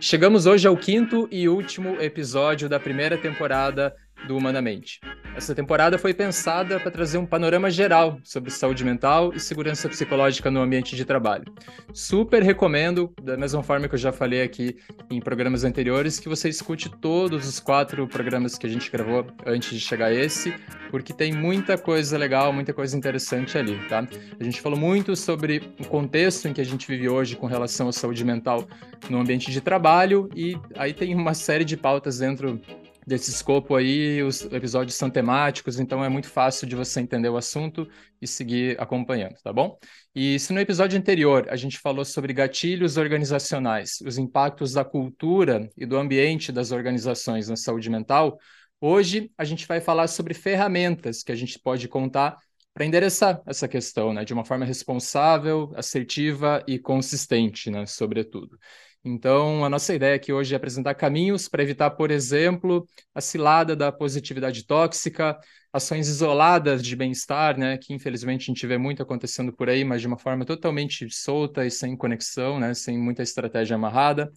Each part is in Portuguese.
Chegamos hoje ao quinto e último episódio da primeira temporada do Humanamente. Essa temporada foi pensada para trazer um panorama geral sobre saúde mental e segurança psicológica no ambiente de trabalho. Super recomendo, da mesma forma que eu já falei aqui em programas anteriores, que você escute todos os quatro programas que a gente gravou antes de chegar a esse, porque tem muita coisa legal, muita coisa interessante ali, tá? A gente falou muito sobre o contexto em que a gente vive hoje com relação à saúde mental no ambiente de trabalho e aí tem uma série de pautas dentro desse escopo aí, os episódios são temáticos, então é muito fácil de você entender o assunto e seguir acompanhando, tá bom? E se no episódio anterior a gente falou sobre gatilhos organizacionais, os impactos da cultura e do ambiente das organizações na saúde mental, hoje a gente vai falar sobre ferramentas que a gente pode contar para endereçar essa questão, né, de uma forma responsável, assertiva e consistente, né, sobretudo. Então, a nossa ideia aqui hoje é apresentar caminhos para evitar, por exemplo, a cilada da positividade tóxica, ações isoladas de bem-estar, né, que infelizmente a gente vê muito acontecendo por aí, mas de uma forma totalmente solta e sem conexão, né, sem muita estratégia amarrada.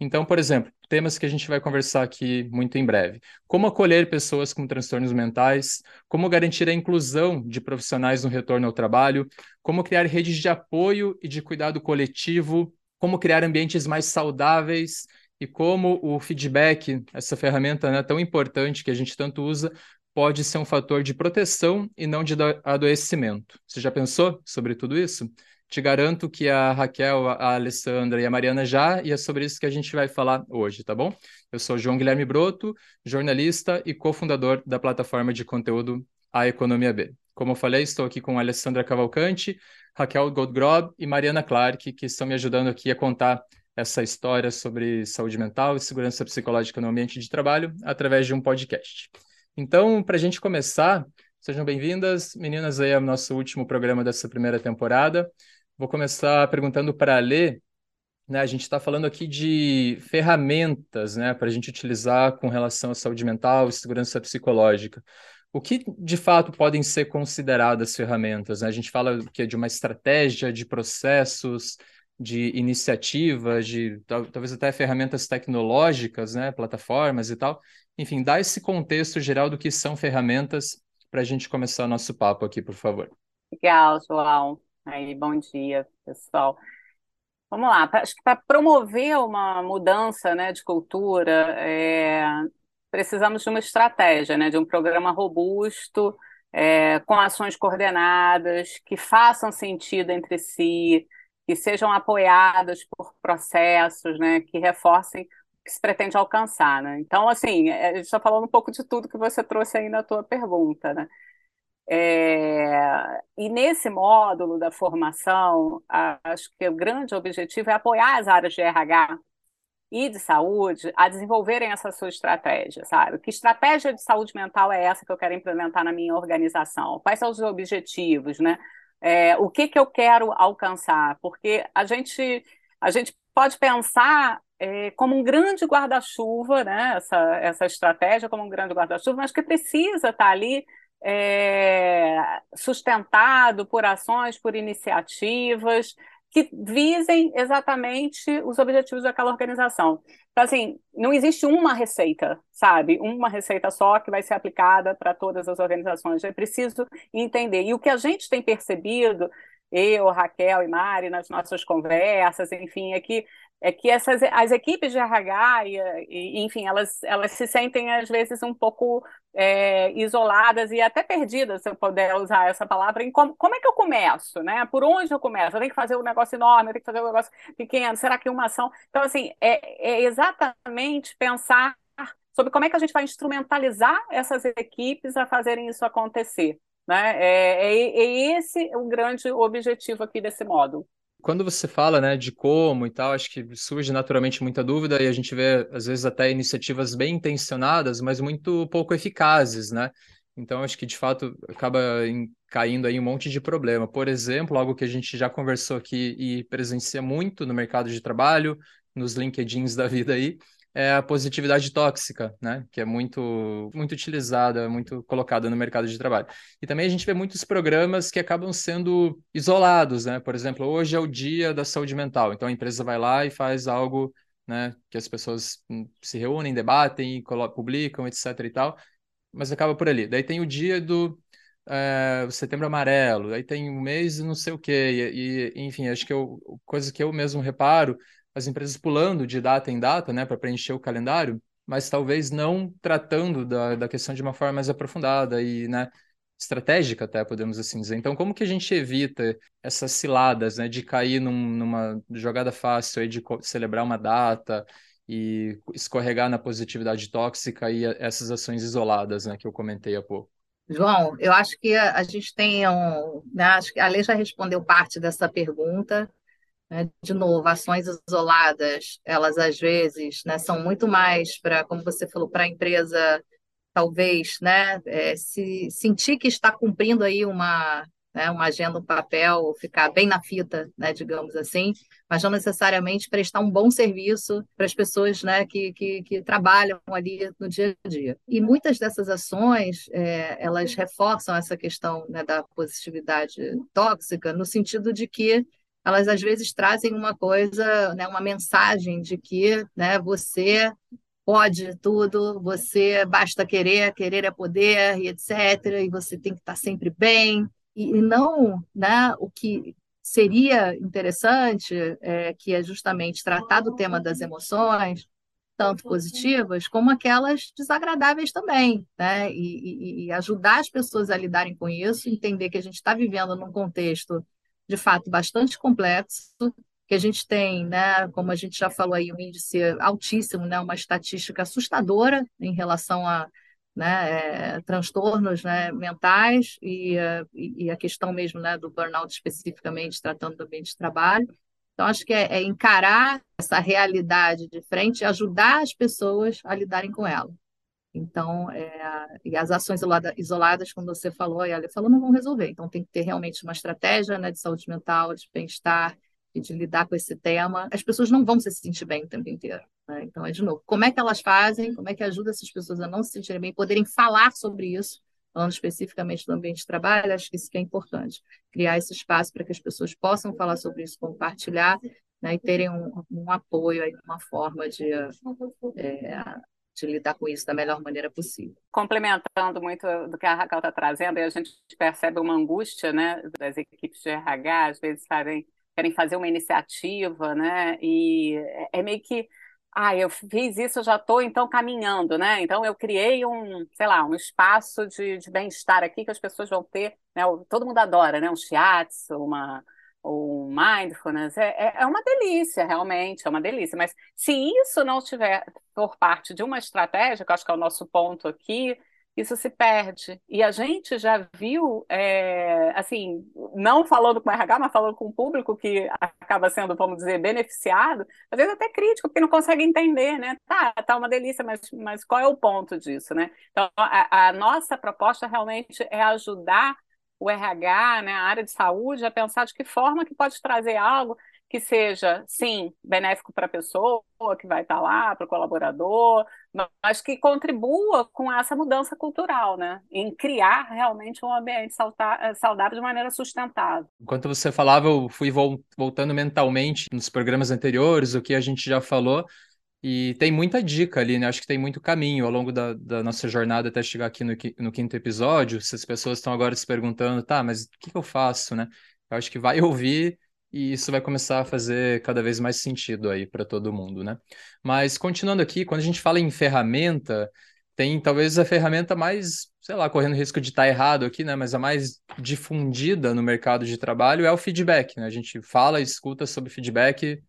Então, por exemplo, temas que a gente vai conversar aqui muito em breve. Como acolher pessoas com transtornos mentais, como garantir a inclusão de profissionais no retorno ao trabalho, como criar redes de apoio e de cuidado coletivo como criar ambientes mais saudáveis e como o feedback, essa ferramenta né, tão importante que a gente tanto usa, pode ser um fator de proteção e não de adoecimento. Você já pensou sobre tudo isso? Te garanto que a Raquel, a Alessandra e a Mariana já, e é sobre isso que a gente vai falar hoje, tá bom? Eu sou João Guilherme Broto, jornalista e cofundador da plataforma de conteúdo A Economia B. Como eu falei, estou aqui com Alessandra Cavalcante, Raquel Goldgrob e Mariana Clark, que estão me ajudando aqui a contar essa história sobre saúde mental e segurança psicológica no ambiente de trabalho através de um podcast. Então, para a gente começar, sejam bem-vindas, meninas, aí ao nosso último programa dessa primeira temporada. Vou começar perguntando para a Lê, né, a gente está falando aqui de ferramentas né, para a gente utilizar com relação à saúde mental e segurança psicológica. O que de fato podem ser consideradas ferramentas? Né? A gente fala que de uma estratégia, de processos, de iniciativas, de talvez até ferramentas tecnológicas, né? plataformas e tal. Enfim, dá esse contexto geral do que são ferramentas para a gente começar o nosso papo aqui, por favor. Legal, João. Aí, bom dia, pessoal. Vamos lá, acho que para promover uma mudança né, de cultura, é, precisamos de uma estratégia, né, de um programa robusto, é, com ações coordenadas, que façam sentido entre si, que sejam apoiadas por processos, né, que reforcem o que se pretende alcançar. Né? Então, assim, é, a gente está falando um pouco de tudo que você trouxe aí na tua pergunta. Né? É, e nesse módulo da formação, acho que o grande objetivo é apoiar as áreas de RH e de saúde a desenvolverem essa sua estratégia, sabe? Que estratégia de saúde mental é essa que eu quero implementar na minha organização? Quais são os objetivos, né? É, o que, que eu quero alcançar? Porque a gente, a gente pode pensar é, como um grande guarda-chuva, né? Essa, essa estratégia como um grande guarda-chuva, mas que precisa estar ali é, sustentado por ações, por iniciativas, que visem exatamente os objetivos daquela organização. Então, assim, não existe uma receita, sabe? Uma receita só que vai ser aplicada para todas as organizações. É preciso entender. E o que a gente tem percebido, eu, Raquel e Mari, nas nossas conversas, enfim, é que é que essas as equipes de RH e, enfim elas elas se sentem às vezes um pouco é, isoladas e até perdidas se eu puder usar essa palavra em como, como é que eu começo né? Por onde eu começo? Eu tenho que fazer um negócio enorme eu tenho que fazer um negócio pequeno será que uma ação? Então assim é, é exatamente pensar sobre como é que a gente vai instrumentalizar essas equipes a fazerem isso acontecer né? É, é, é esse o grande objetivo aqui desse módulo quando você fala, né, de como e tal, acho que surge naturalmente muita dúvida e a gente vê, às vezes, até iniciativas bem intencionadas, mas muito pouco eficazes, né? Então, acho que, de fato, acaba em, caindo aí um monte de problema. Por exemplo, algo que a gente já conversou aqui e presencia muito no mercado de trabalho, nos LinkedIns da vida aí, é a positividade tóxica, né? Que é muito, muito utilizada, muito colocada no mercado de trabalho. E também a gente vê muitos programas que acabam sendo isolados, né? Por exemplo, hoje é o dia da saúde mental, então a empresa vai lá e faz algo, né? Que as pessoas hum, se reúnem, debatem, publicam, etc. e tal, mas acaba por ali. Daí tem o dia do é, Setembro Amarelo, aí tem um mês não sei o quê, e, e enfim, acho que eu, coisa que eu mesmo reparo as empresas pulando de data em data, né, para preencher o calendário, mas talvez não tratando da, da questão de uma forma mais aprofundada e, né, estratégica até, podemos assim dizer. Então, como que a gente evita essas ciladas, né, de cair num, numa jogada fácil aí de celebrar uma data e escorregar na positividade tóxica e essas ações isoladas, né, que eu comentei há pouco? João, eu acho que a, a gente tem um, né, acho que a lei já respondeu parte dessa pergunta. Né? De novo, ações isoladas, elas às vezes né, são muito mais para, como você falou, para a empresa talvez né, é, se sentir que está cumprindo aí uma, né, uma agenda, um papel, ficar bem na fita, né, digamos assim, mas não necessariamente prestar um bom serviço para as pessoas né, que, que, que, trabalham ali no dia a dia. E muitas dessas ações, é, elas reforçam essa questão né, da positividade tóxica, no sentido de que elas às vezes trazem uma coisa, né, uma mensagem de que né, você pode tudo, você basta querer, querer é poder, e etc. E você tem que estar sempre bem. E, e não né, o que seria interessante, é, que é justamente tratar do tema das emoções, tanto positivas como aquelas desagradáveis também, né? E, e, e ajudar as pessoas a lidarem com isso, entender que a gente está vivendo num contexto de fato bastante complexo, que a gente tem, né, como a gente já falou aí, um índice altíssimo, né, uma estatística assustadora em relação a né, é, transtornos né, mentais e, e, a questão mesmo né, do burnout especificamente, tratando do ambiente de trabalho. Então, acho que é, é encarar essa realidade de frente e ajudar as pessoas a lidarem com ela. Então, é, e as ações isoladas, como você falou, e ela falou, não vão resolver. Então, tem que ter realmente uma estratégia né, de saúde mental, de bem-estar e de lidar com esse tema. As pessoas não vão se sentir bem o tempo inteiro. Né? Então, é de novo, como é que elas fazem, como é que ajuda essas pessoas a não se sentirem bem, poderem falar sobre isso, falando especificamente do ambiente de trabalho, acho que isso que é importante. Criar esse espaço para que as pessoas possam falar sobre isso, compartilhar, né, e terem um, um apoio, aí, uma forma de é, de lidar com isso da melhor maneira possível. Complementando muito do que a Raquel está trazendo, a gente percebe uma angústia né, das equipes de RH, às vezes fazem, querem fazer uma iniciativa, né, e é, é meio que ah, eu fiz isso, eu já estou então caminhando, né? Então eu criei um, sei lá, um espaço de, de bem-estar aqui que as pessoas vão ter, né? Todo mundo adora, né? Um shiatsu, uma, o mindfulness, é, é, é uma delícia, realmente, é uma delícia. Mas se isso não tiver por parte de uma estratégia, que eu acho que é o nosso ponto aqui, isso se perde. E a gente já viu, é, assim, não falando com o RH, mas falando com o público que acaba sendo, vamos dizer, beneficiado, às vezes até crítico, porque não consegue entender, né? Tá, tá uma delícia, mas, mas qual é o ponto disso, né? Então, a, a nossa proposta realmente é ajudar o RH, né, a área de saúde, a pensar de que forma que pode trazer algo que seja, sim, benéfico para a pessoa que vai estar lá, para o colaborador, mas que contribua com essa mudança cultural, né? Em criar realmente um ambiente saudável de maneira sustentável. Enquanto você falava, eu fui voltando mentalmente nos programas anteriores, o que a gente já falou, e tem muita dica ali, né? Acho que tem muito caminho ao longo da, da nossa jornada até chegar aqui no, no, quinto episódio. Se as pessoas estão agora se perguntando, tá, mas o que, que eu faço, né? Eu acho que vai ouvir e isso vai começar a fazer cada vez mais sentido aí para todo mundo, né? Mas continuando aqui, quando a gente fala em ferramenta, tem talvez a ferramenta mais, sei lá, correndo risco de estar errado aqui, né? Mas a mais difundida no mercado de trabalho é o feedback, né? A gente fala e escuta sobre feedback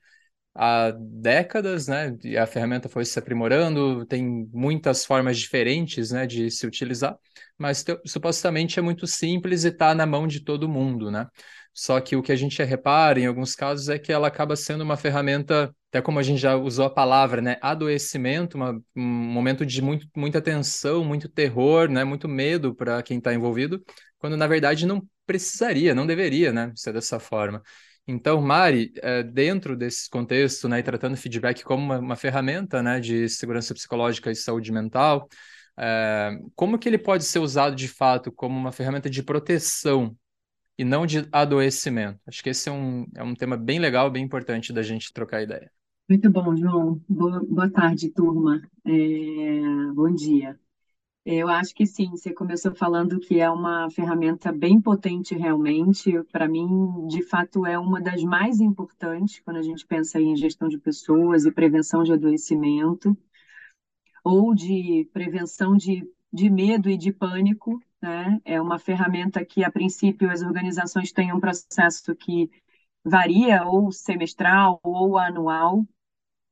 há décadas, né? E a ferramenta foi se aprimorando, tem muitas formas diferentes, né, de se utilizar, mas supostamente é muito simples e está na mão de todo mundo, né? Só que o que a gente repara em alguns casos é que ela acaba sendo uma ferramenta, até como a gente já usou a palavra, né, adoecimento, uma, um momento de muito, muita tensão, muito terror, né, muito medo para quem está envolvido, quando na verdade não precisaria, não deveria, né, ser dessa forma. Então, Mari, é, dentro desse contexto, né, e tratando feedback como uma, uma, ferramenta, né, de segurança psicológica e saúde mental, é, como que ele pode ser usado de fato como uma ferramenta de proteção e não de adoecimento? Acho que esse é um, é um tema bem legal, bem importante da gente trocar ideia. Muito bom, João. Boa, boa tarde, turma. É, bom dia. Eu acho que sim, você começou falando que é uma ferramenta bem potente realmente. Para mim, de fato, é uma das mais importantes quando a gente pensa em gestão de pessoas e prevenção de adoecimento, ou de prevenção de, de medo e de pânico. Né? É uma ferramenta que, a princípio, as organizações têm um processo que varia, ou semestral ou anual,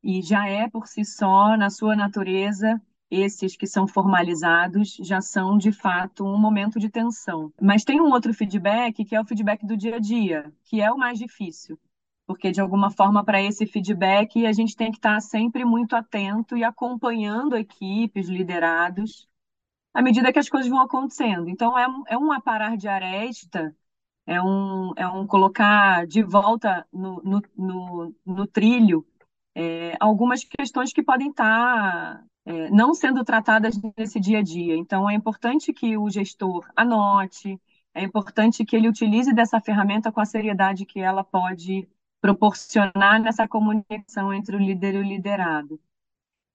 e já é por si só, na sua natureza, esses que são formalizados já são de fato um momento de tensão. Mas tem um outro feedback que é o feedback do dia a dia, que é o mais difícil, porque de alguma forma para esse feedback a gente tem que estar sempre muito atento e acompanhando equipes, liderados, à medida que as coisas vão acontecendo. Então é, é um aparar de aresta, é um, é um colocar de volta no, no, no, no trilho é, algumas questões que podem estar não sendo tratadas nesse dia a dia. Então, é importante que o gestor anote, é importante que ele utilize dessa ferramenta com a seriedade que ela pode proporcionar nessa comunicação entre o líder e o liderado.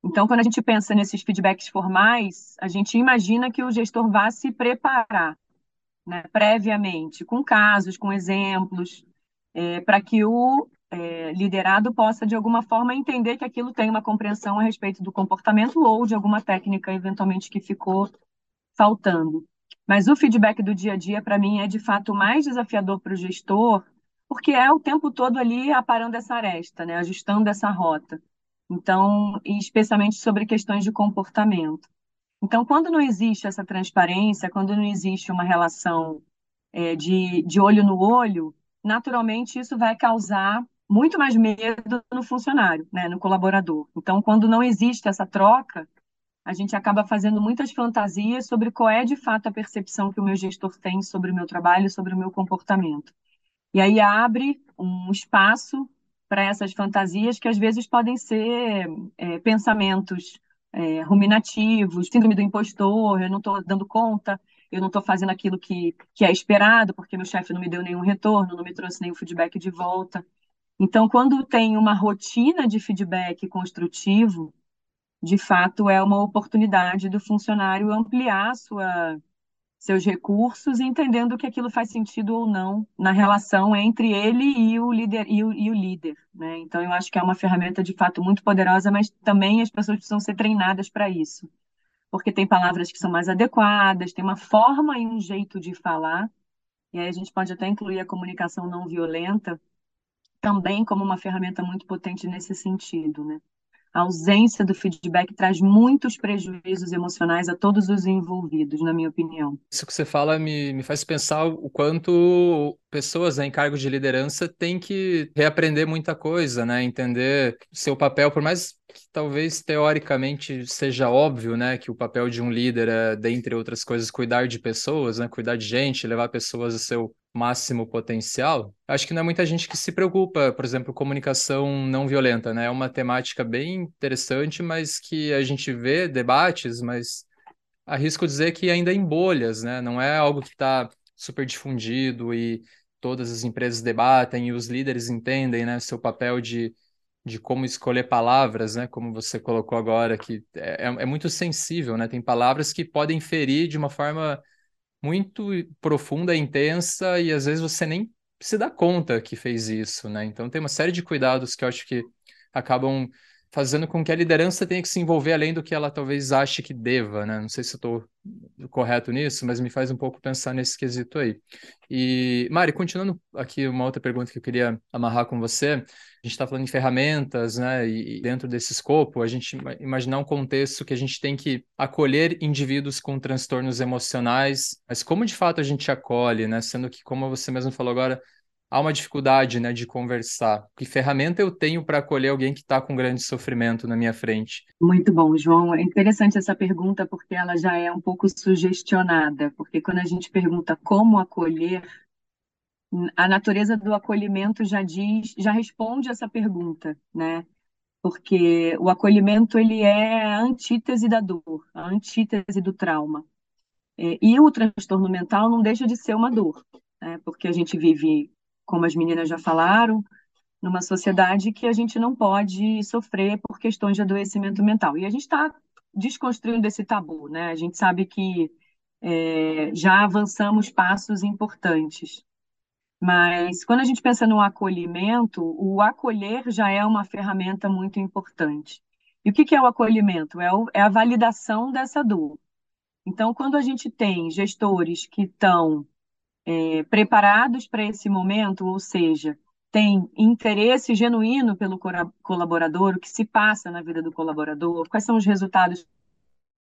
Então, quando a gente pensa nesses feedbacks formais, a gente imagina que o gestor vá se preparar né, previamente, com casos, com exemplos, é, para que o é, liderado possa, de alguma forma, entender que aquilo tem uma compreensão a respeito do comportamento ou de alguma técnica, eventualmente, que ficou faltando. Mas o feedback do dia a dia, para mim, é de fato mais desafiador para o gestor, porque é o tempo todo ali aparando essa aresta, né? ajustando essa rota. Então, especialmente sobre questões de comportamento. Então, quando não existe essa transparência, quando não existe uma relação é, de, de olho no olho, naturalmente isso vai causar muito mais medo no funcionário, né, no colaborador. Então, quando não existe essa troca, a gente acaba fazendo muitas fantasias sobre qual é de fato a percepção que o meu gestor tem sobre o meu trabalho, sobre o meu comportamento. E aí abre um espaço para essas fantasias que às vezes podem ser é, pensamentos é, ruminativos, síndrome do impostor, eu não estou dando conta, eu não estou fazendo aquilo que, que é esperado, porque meu chefe não me deu nenhum retorno, não me trouxe nenhum feedback de volta. Então, quando tem uma rotina de feedback construtivo, de fato é uma oportunidade do funcionário ampliar sua, seus recursos, entendendo que aquilo faz sentido ou não na relação entre ele e o líder. E o, e o líder né? Então, eu acho que é uma ferramenta de fato muito poderosa, mas também as pessoas precisam ser treinadas para isso, porque tem palavras que são mais adequadas, tem uma forma e um jeito de falar, e aí a gente pode até incluir a comunicação não violenta também como uma ferramenta muito potente nesse sentido, né? A ausência do feedback traz muitos prejuízos emocionais a todos os envolvidos, na minha opinião. Isso que você fala me, me faz pensar o quanto pessoas né, em cargos de liderança têm que reaprender muita coisa, né? Entender seu papel, por mais que talvez teoricamente seja óbvio, né, que o papel de um líder é, dentre outras coisas, cuidar de pessoas, né, cuidar de gente, levar pessoas ao seu máximo potencial, acho que não é muita gente que se preocupa, por exemplo, comunicação não violenta, né? É uma temática bem interessante, mas que a gente vê debates, mas arrisco dizer que ainda em bolhas, né? Não é algo que está super difundido e todas as empresas debatem e os líderes entendem, né, seu papel de, de como escolher palavras, né, como você colocou agora, que é, é muito sensível, né? Tem palavras que podem ferir de uma forma muito profunda, intensa, e às vezes você nem se dá conta que fez isso, né? Então tem uma série de cuidados que eu acho que acabam fazendo com que a liderança tenha que se envolver além do que ela talvez ache que deva, né? Não sei se eu estou correto nisso, mas me faz um pouco pensar nesse quesito aí. E, Mari, continuando aqui uma outra pergunta que eu queria amarrar com você, a gente está falando em ferramentas, né? E dentro desse escopo, a gente imaginar um contexto que a gente tem que acolher indivíduos com transtornos emocionais, mas como de fato a gente acolhe, né? Sendo que, como você mesmo falou agora, há uma dificuldade, né, de conversar. Que ferramenta eu tenho para acolher alguém que está com grande sofrimento na minha frente? Muito bom, João. É interessante essa pergunta porque ela já é um pouco sugestionada, porque quando a gente pergunta como acolher, a natureza do acolhimento já diz, já responde essa pergunta, né? Porque o acolhimento ele é a antítese da dor, a antítese do trauma. É, e o transtorno mental não deixa de ser uma dor, né? Porque a gente vive, como as meninas já falaram, numa sociedade que a gente não pode sofrer por questões de adoecimento mental. E a gente está desconstruindo esse tabu, né? A gente sabe que é, já avançamos passos importantes. Mas quando a gente pensa no acolhimento, o acolher já é uma ferramenta muito importante. E o que é o acolhimento? É, o, é a validação dessa dor. Então, quando a gente tem gestores que estão é, preparados para esse momento, ou seja, tem interesse genuíno pelo colaborador, o que se passa na vida do colaborador, quais são os resultados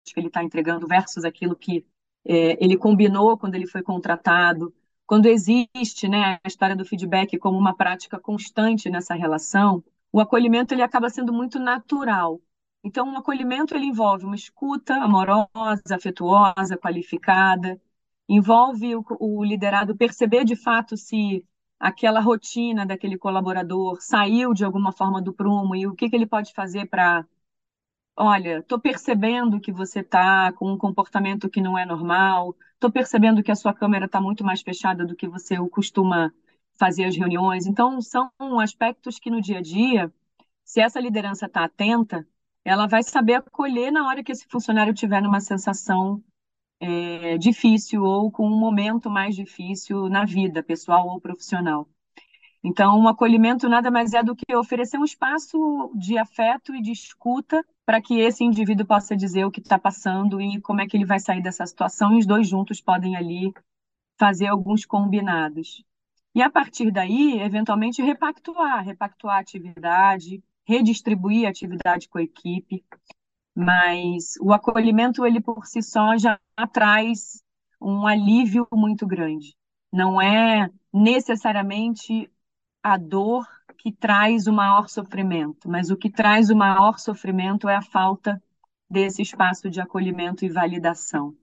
que ele está entregando versus aquilo que é, ele combinou quando ele foi contratado, quando existe né, a história do feedback como uma prática constante nessa relação, o acolhimento ele acaba sendo muito natural. Então, o acolhimento ele envolve uma escuta amorosa, afetuosa, qualificada, envolve o, o liderado perceber de fato se aquela rotina daquele colaborador saiu de alguma forma do prumo e o que, que ele pode fazer para olha, estou percebendo que você está com um comportamento que não é normal, estou percebendo que a sua câmera está muito mais fechada do que você costuma fazer as reuniões. Então, são aspectos que no dia a dia, se essa liderança está atenta, ela vai saber acolher na hora que esse funcionário tiver numa sensação é, difícil ou com um momento mais difícil na vida, pessoal ou profissional. Então, o acolhimento nada mais é do que oferecer um espaço de afeto e de escuta para que esse indivíduo possa dizer o que está passando e como é que ele vai sair dessa situação, e os dois juntos podem ali fazer alguns combinados. E a partir daí, eventualmente, repactuar, repactuar a atividade, redistribuir a atividade com a equipe, mas o acolhimento, ele por si só já traz um alívio muito grande. Não é necessariamente a dor que traz o maior sofrimento, mas o que traz o maior sofrimento é a falta desse espaço de acolhimento e validação.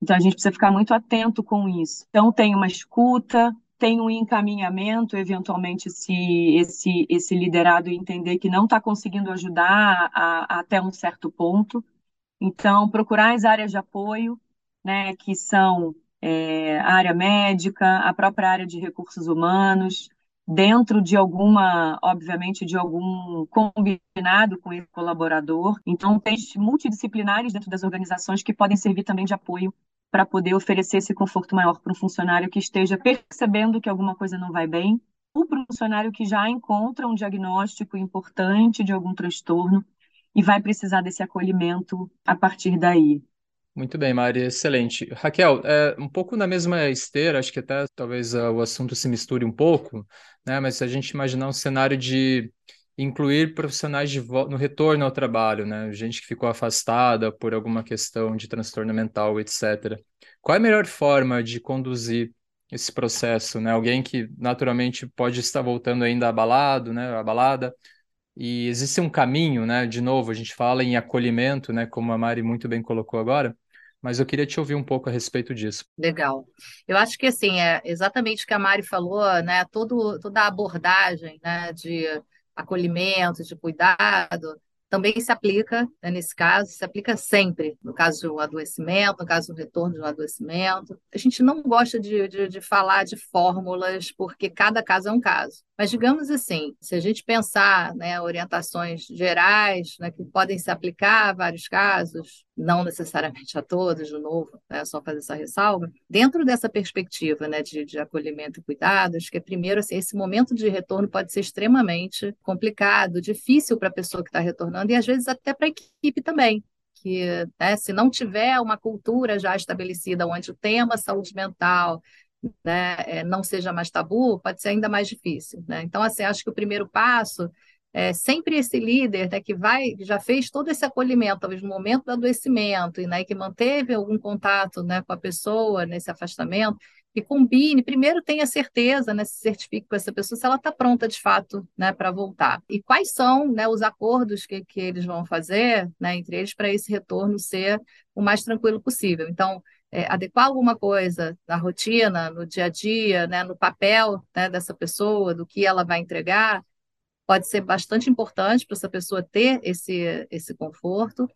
Então a gente precisa ficar muito atento com isso. Então tem uma escuta, tem um encaminhamento, eventualmente se esse esse liderado entender que não está conseguindo ajudar a, a, até um certo ponto, então procurar as áreas de apoio, né, que são é, a área médica, a própria área de recursos humanos, dentro de alguma, obviamente, de algum combinado com esse colaborador. Então, tem multidisciplinares dentro das organizações que podem servir também de apoio para poder oferecer esse conforto maior para um funcionário que esteja percebendo que alguma coisa não vai bem, ou para um funcionário que já encontra um diagnóstico importante de algum transtorno e vai precisar desse acolhimento a partir daí. Muito bem, Mari, excelente. Raquel, é, um pouco na mesma esteira, acho que até talvez uh, o assunto se misture um pouco, né? Mas se a gente imaginar um cenário de incluir profissionais no retorno ao trabalho, né? Gente que ficou afastada por alguma questão de transtorno mental, etc. Qual é a melhor forma de conduzir esse processo, né? Alguém que naturalmente pode estar voltando ainda abalado, né? Abalada, e existe um caminho, né? De novo, a gente fala em acolhimento, né? Como a Mari muito bem colocou agora mas eu queria te ouvir um pouco a respeito disso. Legal. Eu acho que assim, é exatamente o que a Mari falou, né? Todo, toda a abordagem né, de acolhimento, de cuidado, também se aplica, né, nesse caso, se aplica sempre, no caso do adoecimento, no caso do retorno de um adoecimento. A gente não gosta de, de, de falar de fórmulas, porque cada caso é um caso. Mas, digamos assim, se a gente pensar né, orientações gerais né, que podem se aplicar a vários casos, não necessariamente a todos, de novo, né, só fazer essa ressalva, dentro dessa perspectiva né, de, de acolhimento e cuidado, acho que, primeiro, assim, esse momento de retorno pode ser extremamente complicado, difícil para a pessoa que está retornando e, às vezes, até para a equipe também que né, se não tiver uma cultura já estabelecida onde o tema saúde mental né, é, não seja mais tabu, pode ser ainda mais difícil. Né? Então, assim, acho que o primeiro passo é sempre esse líder né, que vai, já fez todo esse acolhimento, talvez no momento do adoecimento, e né, que manteve algum contato né, com a pessoa nesse afastamento, que combine, primeiro tenha certeza, né, se certifique com essa pessoa se ela está pronta de fato né, para voltar. E quais são né, os acordos que, que eles vão fazer né, entre eles para esse retorno ser o mais tranquilo possível. Então, é, adequar alguma coisa na rotina, no dia a dia, né, no papel né, dessa pessoa, do que ela vai entregar, pode ser bastante importante para essa pessoa ter esse, esse conforto,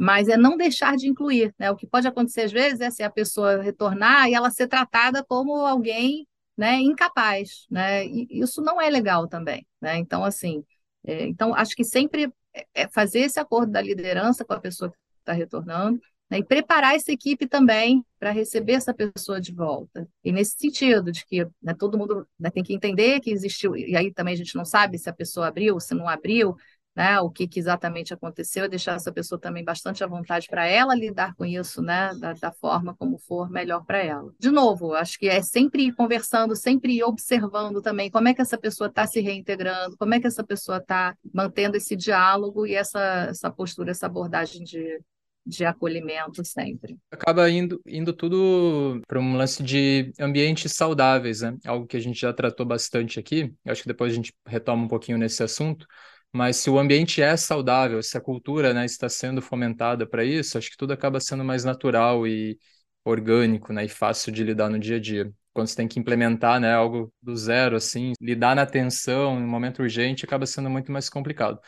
mas é não deixar de incluir. Né? O que pode acontecer às vezes é se a pessoa retornar e ela ser tratada como alguém né, incapaz. Né? E isso não é legal também. Né? Então, assim, é, então acho que sempre é, é fazer esse acordo da liderança com a pessoa que está retornando, né, e preparar essa equipe também para receber essa pessoa de volta. E nesse sentido, de que né, todo mundo né, tem que entender que existiu, e aí também a gente não sabe se a pessoa abriu, se não abriu, né, o que, que, exatamente aconteceu, e deixar essa pessoa também bastante à vontade para ela lidar com isso, né, da, da forma como for melhor para ela. De novo, acho que é sempre ir conversando, sempre ir observando também como é que essa pessoa está se reintegrando, como é que essa pessoa está mantendo esse diálogo e essa, essa postura, essa abordagem de, de acolhimento sempre. Acaba indo, indo tudo para um lance de ambientes saudáveis, né? Algo que a gente já tratou bastante aqui. Eu acho que depois a gente retoma um pouquinho nesse assunto. Mas se o ambiente é saudável, se a cultura né, está sendo fomentada para isso, acho que tudo acaba sendo mais natural e orgânico, né, e fácil de lidar no dia a dia. Quando você tem que implementar, né, algo do zero, assim, lidar na tensão, em um momento urgente, acaba sendo muito mais complicado.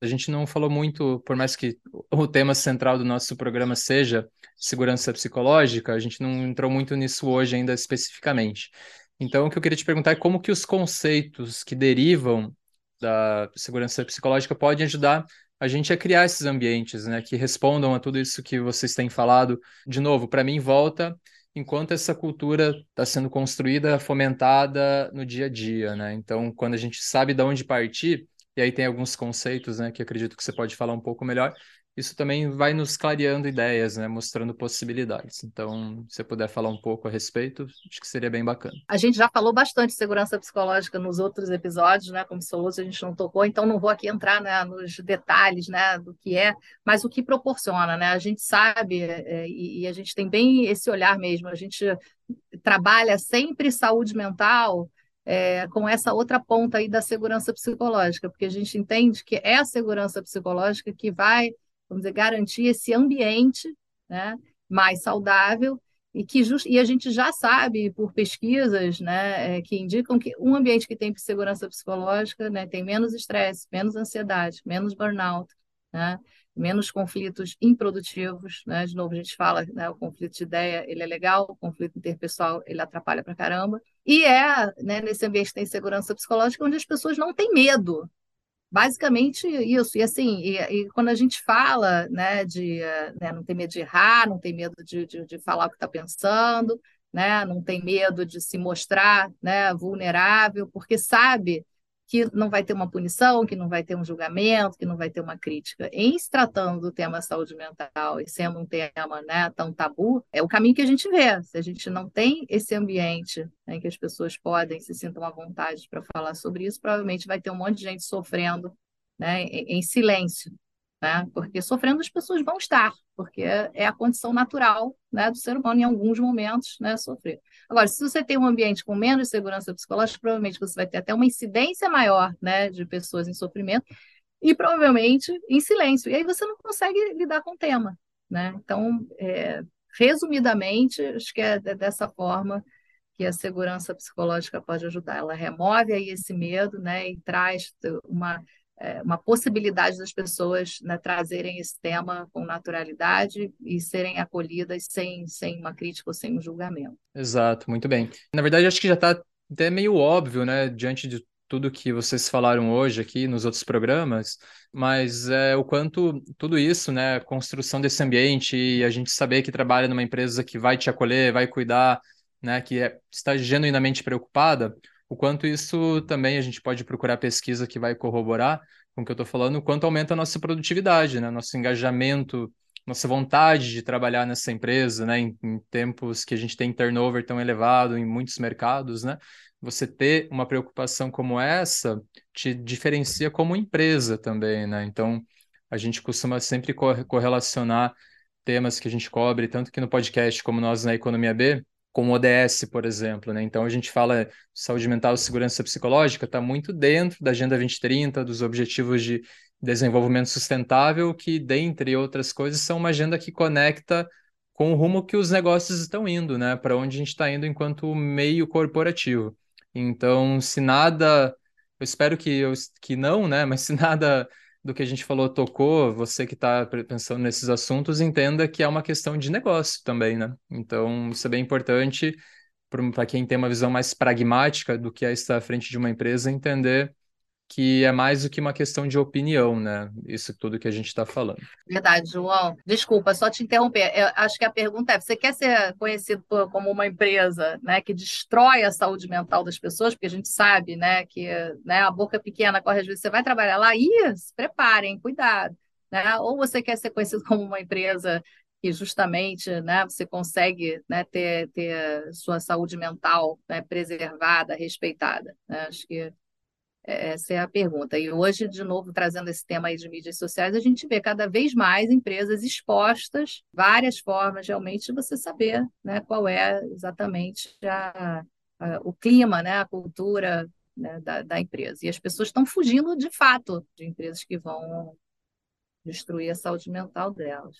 A gente não falou muito, por mais que o tema central do nosso programa seja segurança psicológica, a gente não entrou muito nisso hoje ainda especificamente. Então, o que eu queria te perguntar é como que os conceitos que derivam da segurança psicológica podem ajudar a gente a criar esses ambientes, né, que respondam a tudo isso que vocês têm falado. De novo, para mim volta enquanto essa cultura está sendo construída, fomentada no dia a dia, né? Então, quando a gente sabe de onde partir, e aí tem alguns conceitos, né, que acredito que você pode falar um pouco melhor. Isso também vai nos clareando ideias, né, mostrando possibilidades. Então, se você puder falar um pouco a respeito, acho que seria bem bacana. A gente já falou bastante de segurança psicológica nos outros episódios, né, como soluço a gente não tocou, então não vou aqui entrar né, nos detalhes, né, do que é, mas o que proporciona, né? A gente sabe é, e, e a gente tem bem esse olhar mesmo. A gente trabalha sempre saúde mental é, com essa outra ponta aí da segurança psicológica, porque a gente entende que é a segurança psicológica que vai, vamos dizer, garantir esse ambiente né, mais saudável e que just, e a gente já sabe por pesquisas né, é, que indicam que um ambiente que tem segurança psicológica né, tem menos estresse, menos ansiedade, menos burnout, né, menos conflitos improdutivos, né? De novo, a gente fala, né, o conflito de ideia, ele é legal, o conflito interpessoal, ele atrapalha pra caramba. E é, né, nesse ambiente que tem segurança psicológica, onde as pessoas não têm medo. Basicamente isso. E assim, e, e quando a gente fala, né, de né, não tem medo de errar, não tem medo de, de, de falar o que está pensando, né, não tem medo de se mostrar, né, vulnerável, porque sabe que não vai ter uma punição, que não vai ter um julgamento, que não vai ter uma crítica. Em se tratando do tema saúde mental e sendo um tema né, tão tabu, é o caminho que a gente vê. Se a gente não tem esse ambiente né, em que as pessoas podem se sintam à vontade para falar sobre isso, provavelmente vai ter um monte de gente sofrendo né, em, em silêncio né? Porque sofrendo as pessoas vão estar, porque é a condição natural, né, do ser humano em alguns momentos, né, sofrer. Agora, se você tem um ambiente com menos segurança psicológica, provavelmente você vai ter até uma incidência maior, né, de pessoas em sofrimento e provavelmente em silêncio. E aí você não consegue lidar com o tema, né? Então, é, resumidamente, acho que é dessa forma que a segurança psicológica pode ajudar. Ela remove aí esse medo, né, e traz uma é, uma possibilidade das pessoas né, trazerem esse tema com naturalidade e serem acolhidas sem, sem uma crítica ou sem um julgamento. Exato, muito bem. Na verdade, acho que já está até meio óbvio, né, diante de tudo que vocês falaram hoje aqui nos outros programas, mas é o quanto tudo isso, né, construção desse ambiente e a gente saber que trabalha numa empresa que vai te acolher, vai cuidar, né, que é, está genuinamente preocupada, o quanto isso também a gente pode procurar pesquisa que vai corroborar com o que eu estou falando, o quanto aumenta a nossa produtividade, né? nosso engajamento, nossa vontade de trabalhar nessa empresa, né? Em, em, tempos que a gente tem turnover tão elevado em muitos mercados, né? Você ter uma preocupação como essa te diferencia como empresa também, né? Então, a gente costuma sempre correlacionar temas que a gente cobre, tanto que no podcast como nós na Economia B, como ODS, por exemplo, né? Então a gente fala saúde mental e segurança psicológica, está muito dentro da Agenda 2030, dos Objetivos de Desenvolvimento Sustentável, que, dentre outras coisas, são uma agenda que conecta com o rumo que os negócios estão indo, né? Para onde a gente está indo enquanto meio corporativo. Então, se nada, eu espero que, eu, que não, né? Mas se nada do que a gente falou tocou, você que está pensando nesses assuntos, entenda que é uma questão de negócio também, né? Então, isso é bem importante para quem tem uma visão mais pragmática do que é estar à frente de uma empresa, entender que é mais do que uma questão de opinião, né? Isso tudo que a gente está falando. Verdade, João. Desculpa, só te interromper. Eu acho que a pergunta é: você quer ser conhecido como uma empresa né, que destrói a saúde mental das pessoas? Porque a gente sabe né, que né, a boca pequena corre às vezes. Você vai trabalhar lá, e se preparem, cuidado. Né? Ou você quer ser conhecido como uma empresa que justamente né, você consegue né, ter, ter sua saúde mental né, preservada, respeitada. Né? Acho que essa é a pergunta. E hoje, de novo, trazendo esse tema aí de mídias sociais, a gente vê cada vez mais empresas expostas, várias formas realmente de você saber né, qual é exatamente a, a, o clima, né, a cultura né, da, da empresa. E as pessoas estão fugindo de fato de empresas que vão destruir a saúde mental delas.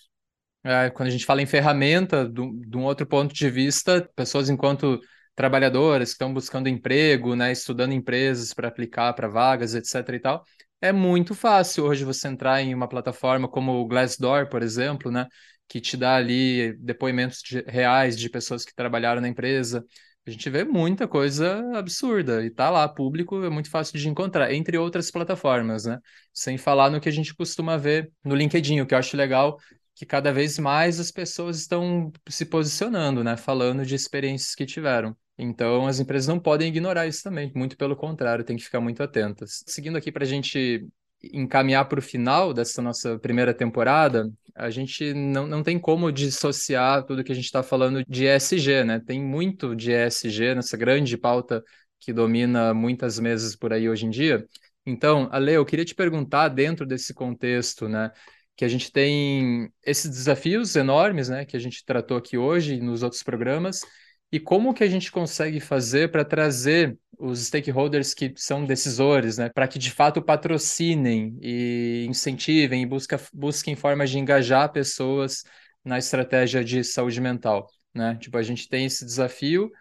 É, quando a gente fala em ferramenta, de um outro ponto de vista, pessoas enquanto trabalhadoras que estão buscando emprego, né, estudando empresas para aplicar para vagas, etc. e tal, é muito fácil hoje você entrar em uma plataforma como o Glassdoor, por exemplo, né, que te dá ali depoimentos de, reais de pessoas que trabalharam na empresa. A gente vê muita coisa absurda e tá lá, público, é muito fácil de encontrar, entre outras plataformas, né? Sem falar no que a gente costuma ver no LinkedIn, o que eu acho legal que cada vez mais as pessoas estão se posicionando, né? Falando de experiências que tiveram. Então, as empresas não podem ignorar isso também, muito pelo contrário, tem que ficar muito atentas. Seguindo aqui para a gente encaminhar para o final dessa nossa primeira temporada, a gente não, não tem como dissociar tudo que a gente está falando de ESG, né? Tem muito de ESG nessa grande pauta que domina muitas mesas por aí hoje em dia. Então, Ale, eu queria te perguntar, dentro desse contexto, né? Que a gente tem esses desafios enormes, né, que a gente tratou aqui hoje e nos outros programas, e como que a gente consegue fazer para trazer os stakeholders que são decisores, né, para que de fato patrocinem e incentivem e busca, busquem formas de engajar pessoas na estratégia de saúde mental, né? Tipo, a gente tem esse desafio,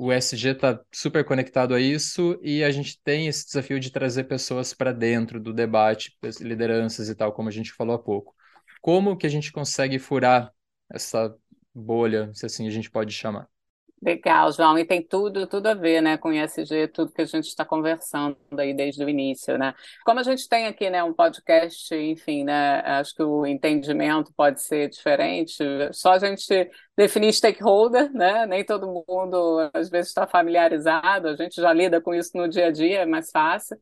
o SG está super conectado a isso e a gente tem esse desafio de trazer pessoas para dentro do debate, lideranças e tal, como a gente falou há pouco. Como que a gente consegue furar essa bolha, se assim a gente pode chamar? Legal, João, e tem tudo, tudo a ver, né, com ISG, tudo que a gente está conversando aí desde o início, né? Como a gente tem aqui, né, um podcast, enfim, né, acho que o entendimento pode ser diferente, só a gente definir stakeholder, né, nem todo mundo às vezes está familiarizado, a gente já lida com isso no dia a dia, é mais fácil,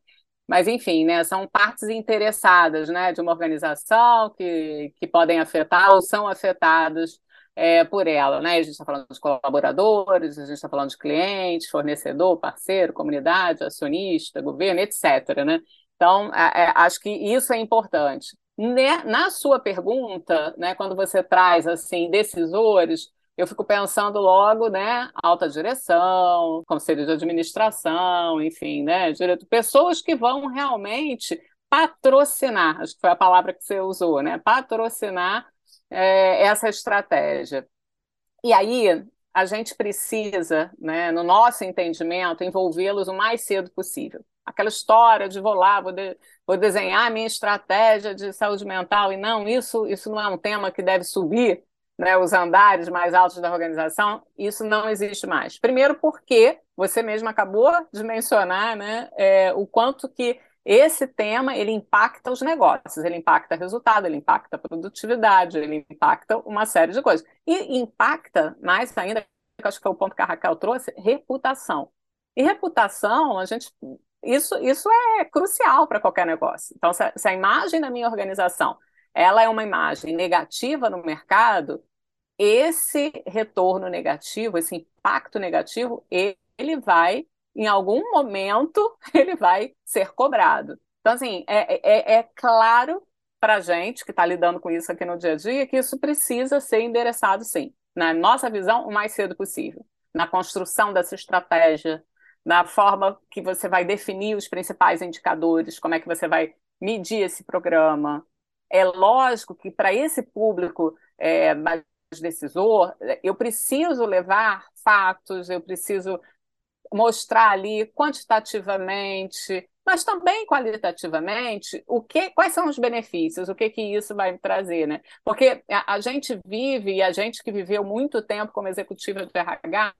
mas enfim, né, são partes interessadas, né, de uma organização que, que podem afetar ou são afetadas é, por ela, né? A gente está falando de colaboradores, a gente está falando de clientes, fornecedor, parceiro, comunidade, acionista, governo, etc. Né? Então, é, acho que isso é importante. Né, na sua pergunta, né, quando você traz assim decisores, eu fico pensando logo, né, alta direção, conselho de administração, enfim, né, direto, pessoas que vão realmente patrocinar, acho que foi a palavra que você usou, né, patrocinar é, essa estratégia. E aí a gente precisa, né, no nosso entendimento, envolvê-los o mais cedo possível. Aquela história de vou lá, vou, de, vou desenhar a minha estratégia de saúde mental, e não, isso, isso não é um tema que deve subir né, os andares mais altos da organização, isso não existe mais. Primeiro porque você mesmo acabou de mencionar né, é, o quanto que esse tema ele impacta os negócios, ele impacta resultado, ele impacta produtividade, ele impacta uma série de coisas. E impacta mais ainda, que acho que foi o ponto que a Raquel trouxe, reputação. E reputação, a gente isso, isso é crucial para qualquer negócio. Então, se a, se a, imagem da minha organização ela é uma imagem negativa no mercado, esse retorno negativo, esse impacto negativo, ele, ele vai em algum momento ele vai ser cobrado. Então, assim, é, é, é claro para a gente que está lidando com isso aqui no dia a dia que isso precisa ser endereçado, sim, na nossa visão, o mais cedo possível, na construção dessa estratégia, na forma que você vai definir os principais indicadores, como é que você vai medir esse programa. É lógico que para esse público é, mais decisor, eu preciso levar fatos, eu preciso mostrar ali quantitativamente, mas também qualitativamente, o que, quais são os benefícios, o que, que isso vai trazer, né? Porque a, a gente vive, e a gente que viveu muito tempo como executiva de RH,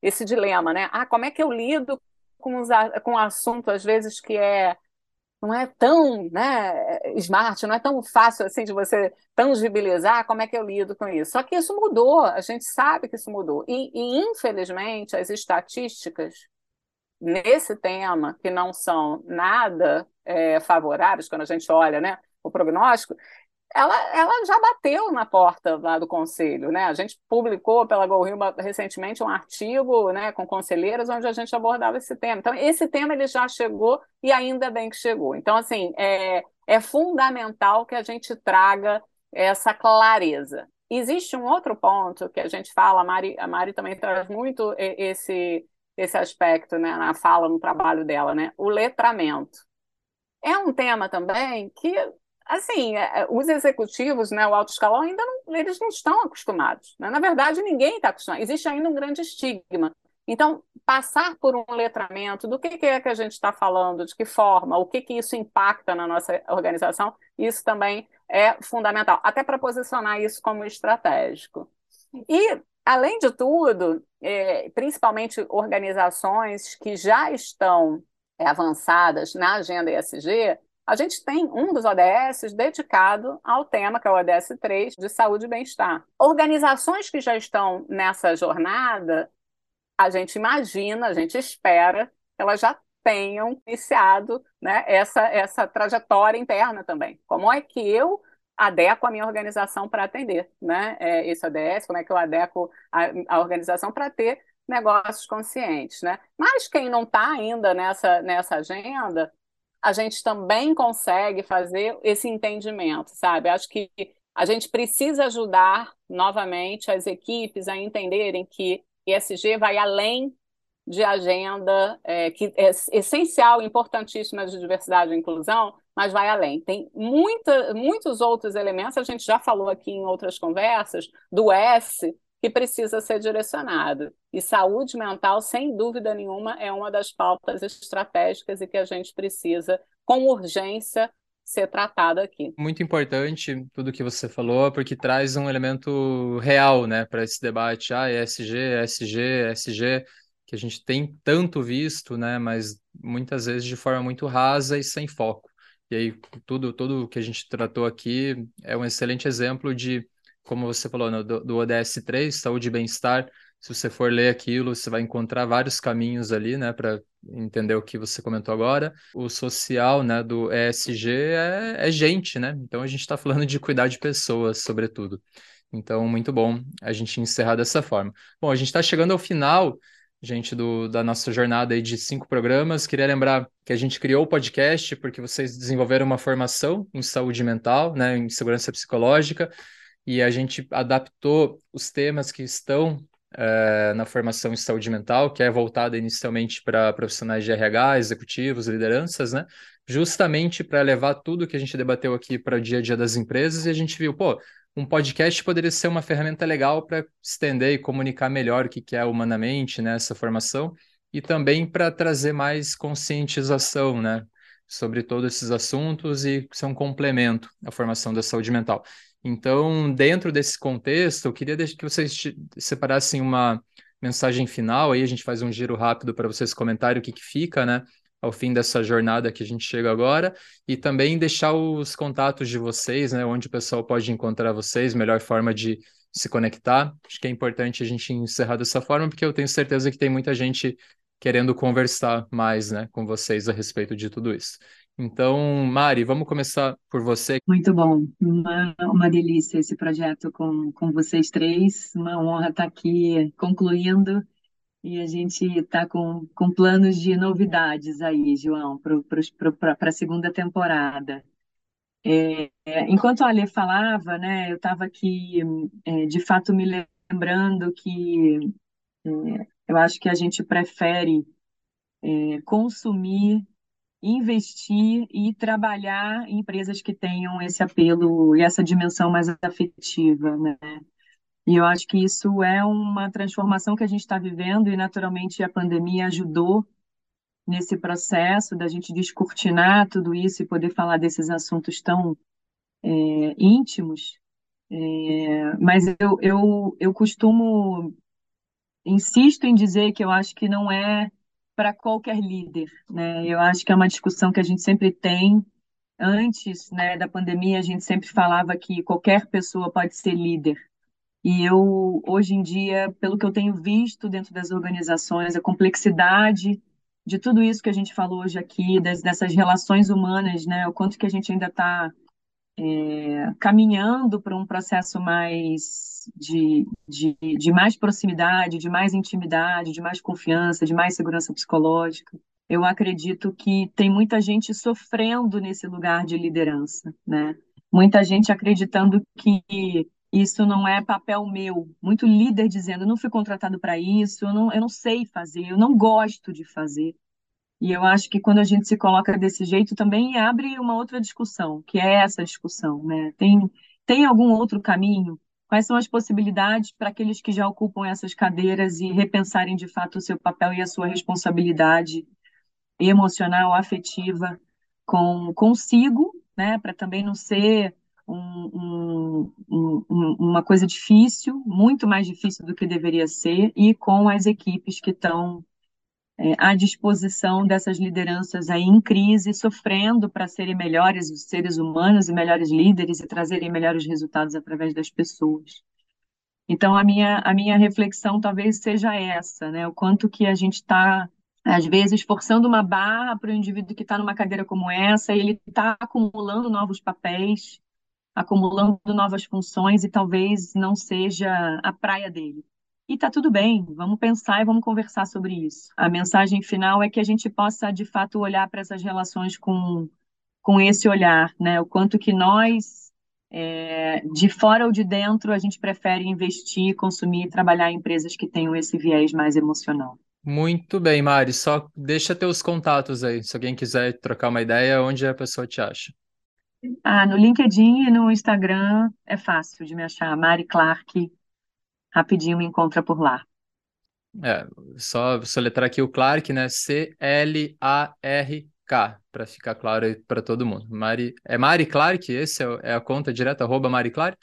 esse dilema, né? Ah, como é que eu lido com, os, com um assunto, às vezes, que é não é tão né, smart, não é tão fácil assim de você tangibilizar como é que eu lido com isso. Só que isso mudou, a gente sabe que isso mudou. E, e infelizmente, as estatísticas nesse tema, que não são nada é, favoráveis, quando a gente olha né, o prognóstico, ela, ela já bateu na porta lá do conselho, né? A gente publicou pela GoRima recentemente um artigo, né, com conselheiras onde a gente abordava esse tema. Então, esse tema ele já chegou e ainda bem que chegou. Então, assim, é, é fundamental que a gente traga essa clareza. Existe um outro ponto que a gente fala, a Mari, a Mari também traz muito esse, esse aspecto né, na fala, no trabalho dela, né? O letramento. É um tema também que assim, é, é, os executivos, né, o alto escalão, ainda não, eles não estão acostumados. Né? Na verdade, ninguém está acostumado. Existe ainda um grande estigma. Então, passar por um letramento do que, que é que a gente está falando, de que forma, o que, que isso impacta na nossa organização, isso também é fundamental, até para posicionar isso como estratégico. E, além de tudo, é, principalmente organizações que já estão é, avançadas na agenda ESG, a gente tem um dos ODS dedicado ao tema, que é o ODS 3, de saúde e bem-estar. Organizações que já estão nessa jornada, a gente imagina, a gente espera elas já tenham iniciado né, essa, essa trajetória interna também. Como é que eu adequo a minha organização para atender né, é, esse ODS, como é que eu adequo a, a organização para ter negócios conscientes. Né? Mas quem não está ainda nessa, nessa agenda, a gente também consegue fazer esse entendimento, sabe? Acho que a gente precisa ajudar novamente as equipes a entenderem que ESG vai além de agenda é, que é essencial, importantíssima de diversidade e inclusão, mas vai além. Tem muita, muitos outros elementos, a gente já falou aqui em outras conversas, do S, que precisa ser direcionado. E saúde mental, sem dúvida nenhuma, é uma das pautas estratégicas e que a gente precisa, com urgência, ser tratada aqui. Muito importante tudo que você falou, porque traz um elemento real, né, para esse debate. Ah, ESG, ESG, ESG, que a gente tem tanto visto, né, mas muitas vezes de forma muito rasa e sem foco. E aí tudo tudo que a gente tratou aqui é um excelente exemplo de como você falou, no, do, do ODS 3, saúde e bem-estar, se você for ler aquilo, você vai encontrar vários caminhos ali, né, para entender o que você comentou agora. O social, né, do ESG é, é gente, né? Então a gente está falando de cuidar de pessoas, sobretudo. Então, muito bom a gente encerrar dessa forma. Bom, a gente está chegando ao final, gente, do, da nossa jornada aí de cinco programas. Queria lembrar que a gente criou o podcast porque vocês desenvolveram uma formação em saúde mental, né, em segurança psicológica e a gente adaptou os temas que estão é, na formação em saúde mental, que é voltada inicialmente para profissionais de RH, executivos, lideranças, né? Justamente para levar tudo que a gente debateu aqui para o dia a dia das empresas e a gente viu, pô, um podcast poderia ser uma ferramenta legal para estender e comunicar melhor o que, é humanamente né, formação e também para trazer mais conscientização, né? Sobre todos esses assuntos e ser um complemento à formação da saúde mental. Então, dentro desse contexto, eu queria que vocês separassem uma mensagem final, aí a gente faz um giro rápido para vocês comentarem o que, que fica, né? Ao fim dessa jornada que a gente chega agora, e também deixar os contatos de vocês, né? Onde o pessoal pode encontrar vocês, melhor forma de se conectar. Acho que é importante a gente encerrar dessa forma, porque eu tenho certeza que tem muita gente querendo conversar mais, né, com vocês a respeito de tudo isso. Então, Mari, vamos começar por você. Muito bom, uma, uma delícia esse projeto com, com vocês três, uma honra estar aqui concluindo e a gente está com, com planos de novidades aí, João, para a segunda temporada. É, enquanto a Ale falava, né, eu estava aqui, é, de fato, me lembrando que é, eu acho que a gente prefere é, consumir investir e trabalhar em empresas que tenham esse apelo e essa dimensão mais afetiva, né? E eu acho que isso é uma transformação que a gente está vivendo e, naturalmente, a pandemia ajudou nesse processo da gente descortinar tudo isso e poder falar desses assuntos tão é, íntimos. É, mas eu, eu, eu costumo, insisto em dizer que eu acho que não é para qualquer líder, né? Eu acho que é uma discussão que a gente sempre tem. Antes, né, da pandemia, a gente sempre falava que qualquer pessoa pode ser líder. E eu, hoje em dia, pelo que eu tenho visto dentro das organizações, a complexidade de tudo isso que a gente falou hoje aqui, das, dessas relações humanas, né? O quanto que a gente ainda está é, caminhando para um processo mais de, de, de mais proximidade, de mais intimidade, de mais confiança, de mais segurança psicológica. Eu acredito que tem muita gente sofrendo nesse lugar de liderança, né? Muita gente acreditando que isso não é papel meu. Muito líder dizendo, eu não fui contratado para isso, eu não, eu não sei fazer, eu não gosto de fazer. E eu acho que quando a gente se coloca desse jeito também abre uma outra discussão, que é essa discussão, né? Tem, tem algum outro caminho? Quais são as possibilidades para aqueles que já ocupam essas cadeiras e repensarem de fato o seu papel e a sua responsabilidade emocional, afetiva com consigo, né? Para também não ser um, um, um, uma coisa difícil, muito mais difícil do que deveria ser, e com as equipes que estão é, à disposição dessas lideranças aí em crise, sofrendo para serem melhores os seres humanos e melhores líderes e trazerem melhores resultados através das pessoas. Então, a minha, a minha reflexão talvez seja essa, né? O quanto que a gente está, às vezes, forçando uma barra para o indivíduo que está numa cadeira como essa, e ele está acumulando novos papéis, acumulando novas funções, e talvez não seja a praia dele. E tá tudo bem, vamos pensar e vamos conversar sobre isso. A mensagem final é que a gente possa, de fato, olhar para essas relações com, com esse olhar, né? O quanto que nós, é, de fora ou de dentro, a gente prefere investir, consumir e trabalhar em empresas que tenham esse viés mais emocional. Muito bem, Mari. Só deixa teus contatos aí. Se alguém quiser trocar uma ideia, onde a pessoa te acha? Ah, no LinkedIn e no Instagram é fácil de me achar. Mari Clark rapidinho me encontra por lá. É, só soletrar aqui o Clark, né? C-L-A-R-K, para ficar claro para todo mundo. Mari, é Mari Clark? Esse é, é a conta direta, arroba Mari Clark?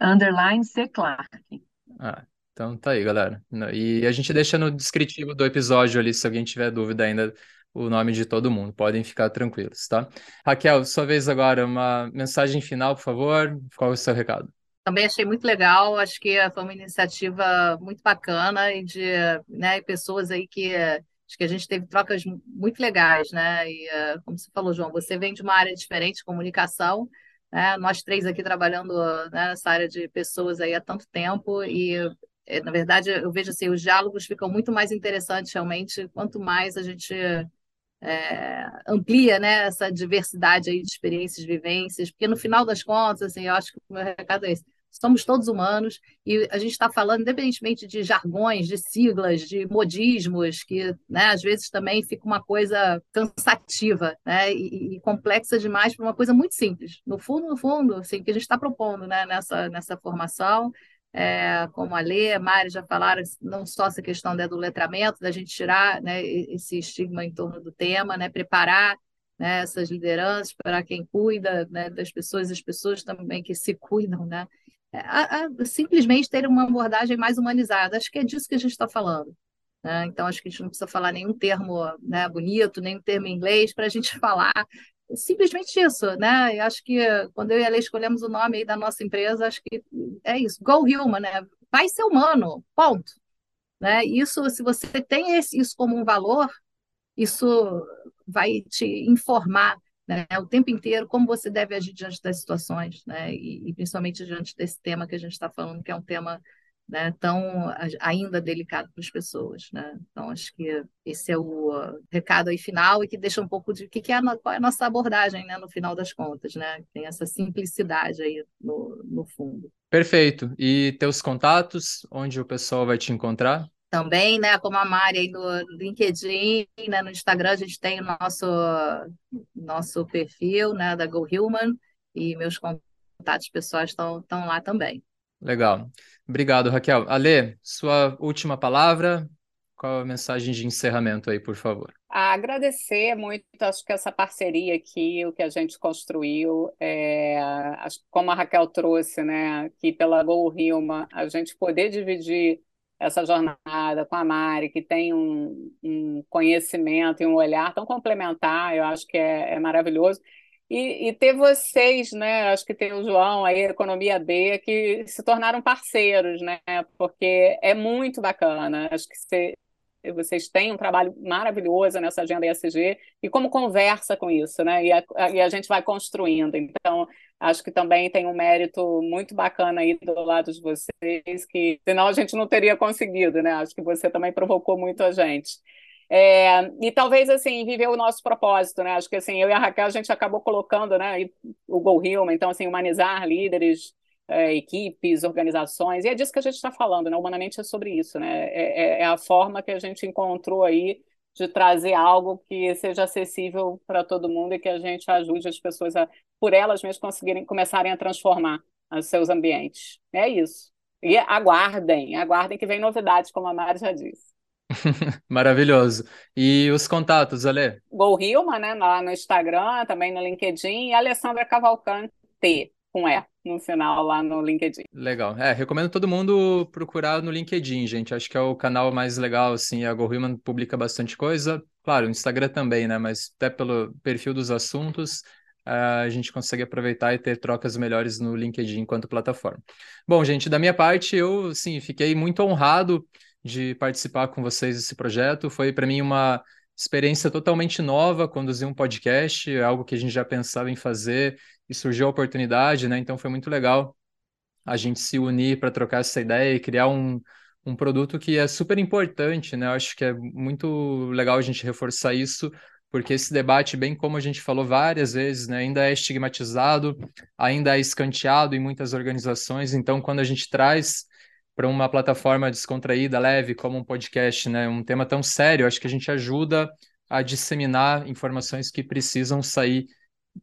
Underline C Clark. Ah, então tá aí, galera. E a gente deixa no descritivo do episódio ali, se alguém tiver dúvida ainda, o nome de todo mundo. Podem ficar tranquilos, tá? Raquel, sua vez agora, uma mensagem final, por favor. Qual é o seu recado? Também achei muito legal, acho que foi uma iniciativa muito bacana e de né, pessoas aí que acho que a gente teve trocas muito legais, né? E como você falou, João, você vem de uma área diferente, comunicação, né? Nós três aqui trabalhando né, nessa área de pessoas aí há tanto tempo e eh, na verdade eu vejo assim, os diálogos ficam muito mais interessantes realmente quanto mais a gente é, amplia né, essa diversidade aí de experiências, vivências, porque no final das contas, assim, eu acho que o meu recado é esse somos todos humanos e a gente está falando, independentemente de jargões, de siglas, de modismos, que né, às vezes também fica uma coisa cansativa né, e, e complexa demais para uma coisa muito simples. No fundo, no fundo, assim, que a gente está propondo né, nessa, nessa formação, é, como a Lê, a Mari já falaram, não só essa questão né, do letramento, da gente tirar né, esse estigma em torno do tema, né, preparar né, essas lideranças para quem cuida né, das pessoas, as pessoas também que se cuidam, né, a, a, simplesmente ter uma abordagem mais humanizada. Acho que é disso que a gente está falando. Né? Então, acho que a gente não precisa falar nenhum termo né, bonito, nenhum termo em inglês, para a gente falar simplesmente isso. Né? Eu acho que quando eu e a Lei escolhemos o nome aí da nossa empresa, acho que é isso, Go Human, né? vai ser humano, ponto. Né? Isso, se você tem esse, isso como um valor, isso vai te informar né, o tempo inteiro, como você deve agir diante das situações, né, e, e principalmente diante desse tema que a gente está falando, que é um tema né, tão ainda delicado para as pessoas. Né? Então, acho que esse é o recado aí final e que deixa um pouco de o que, que é, a, qual é a nossa abordagem né, no final das contas. Né? Tem essa simplicidade aí no, no fundo. Perfeito. E teus contatos, onde o pessoal vai te encontrar? Também, né, como a Mari aí no LinkedIn, né, no Instagram a gente tem o nosso, nosso perfil, né, da Go Human, e meus contatos pessoais estão, estão lá também. Legal. Obrigado, Raquel. Ale, sua última palavra, qual a mensagem de encerramento aí, por favor? agradecer muito, acho que essa parceria aqui, o que a gente construiu, é, como a Raquel trouxe, né, que pela Go Rilma, a gente poder dividir essa jornada com a Mari, que tem um, um conhecimento e um olhar tão complementar, eu acho que é, é maravilhoso. E, e, ter vocês, né? Acho que tem o João aí, Economia B, que se tornaram parceiros, né? Porque é muito bacana. Acho que vocês têm um trabalho maravilhoso nessa agenda ESG e como conversa com isso, né? E a, e a gente vai construindo. Então, acho que também tem um mérito muito bacana aí do lado de vocês, que senão a gente não teria conseguido, né? Acho que você também provocou muito a gente. É, e talvez assim viver o nosso propósito, né? Acho que assim eu e a Raquel a gente acabou colocando, né? O Go Human, então assim humanizar líderes é, equipes, organizações, e é disso que a gente está falando, né? Humanamente é sobre isso, né? É, é, é, a forma que a gente encontrou aí de trazer algo que seja acessível para todo mundo e que a gente ajude as pessoas a, por elas mesmas, conseguirem começarem a transformar os seus ambientes. É isso. E aguardem, aguardem que vem novidades, como a Mari já disse. Maravilhoso. E os contatos, Ale? Gol Hilma, né? Lá no Instagram, também no LinkedIn, e Alessandra Cavalcante, com E no final lá no LinkedIn. Legal. É, recomendo todo mundo procurar no LinkedIn, gente. Acho que é o canal mais legal, assim. A GoHuman publica bastante coisa. Claro, o Instagram também, né? Mas até pelo perfil dos assuntos, a gente consegue aproveitar e ter trocas melhores no LinkedIn enquanto plataforma. Bom, gente, da minha parte, eu, sim, fiquei muito honrado de participar com vocês desse projeto. Foi para mim uma experiência totalmente nova conduzir um podcast, algo que a gente já pensava em fazer e surgiu a oportunidade, né? Então foi muito legal a gente se unir para trocar essa ideia e criar um, um produto que é super importante, né? Eu acho que é muito legal a gente reforçar isso, porque esse debate, bem como a gente falou várias vezes, né, ainda é estigmatizado, ainda é escanteado em muitas organizações. Então, quando a gente traz para uma plataforma descontraída, leve, como um podcast, né? Um tema tão sério, acho que a gente ajuda a disseminar informações que precisam sair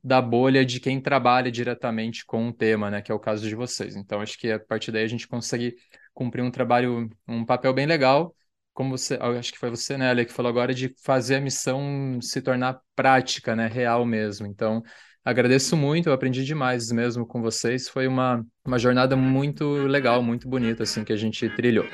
da bolha de quem trabalha diretamente com o tema, né? Que é o caso de vocês. Então, acho que a partir daí a gente consegue cumprir um trabalho, um papel bem legal. Como você, acho que foi você, né, Ale, que falou agora de fazer a missão se tornar prática, né? Real mesmo. Então, Agradeço muito, eu aprendi demais mesmo com vocês. Foi uma, uma jornada muito legal, muito bonita, assim, que a gente trilhou.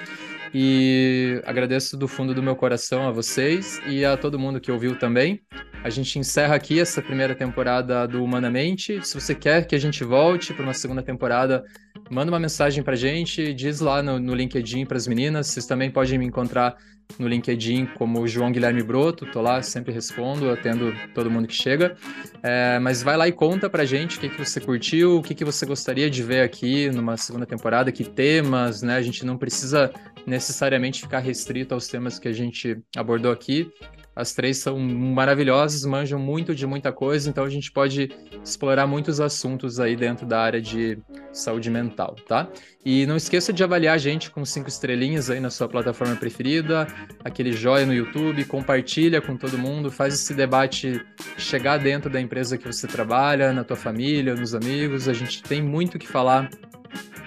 E agradeço do fundo do meu coração a vocês e a todo mundo que ouviu também. A gente encerra aqui essa primeira temporada do Humanamente. Se você quer que a gente volte para uma segunda temporada, manda uma mensagem para a gente, diz lá no, no LinkedIn para as meninas. Vocês também podem me encontrar no LinkedIn como João Guilherme Broto, tô lá, sempre respondo, atendo todo mundo que chega. É, mas vai lá e conta pra gente o que, que você curtiu, o que, que você gostaria de ver aqui numa segunda temporada, que temas, né? A gente não precisa necessariamente ficar restrito aos temas que a gente abordou aqui. As três são maravilhosas, manjam muito de muita coisa, então a gente pode explorar muitos assuntos aí dentro da área de saúde mental, tá? E não esqueça de avaliar a gente com cinco estrelinhas aí na sua plataforma preferida, aquele joia no YouTube, compartilha com todo mundo, faz esse debate chegar dentro da empresa que você trabalha, na tua família, nos amigos. A gente tem muito que falar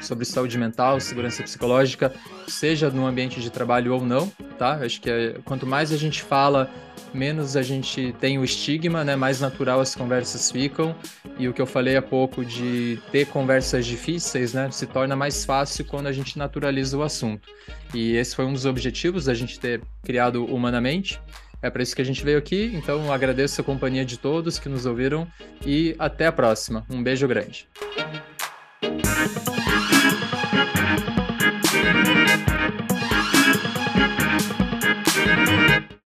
sobre saúde mental, segurança psicológica, seja no ambiente de trabalho ou não, tá? Acho que é, quanto mais a gente fala, menos a gente tem o estigma, né? Mais natural as conversas ficam. E o que eu falei há pouco de ter conversas difíceis, né? Se torna mais fácil quando a gente naturaliza o assunto. E esse foi um dos objetivos da gente ter criado Humanamente. É para isso que a gente veio aqui, então agradeço a companhia de todos que nos ouviram e até a próxima. Um beijo grande. thank you.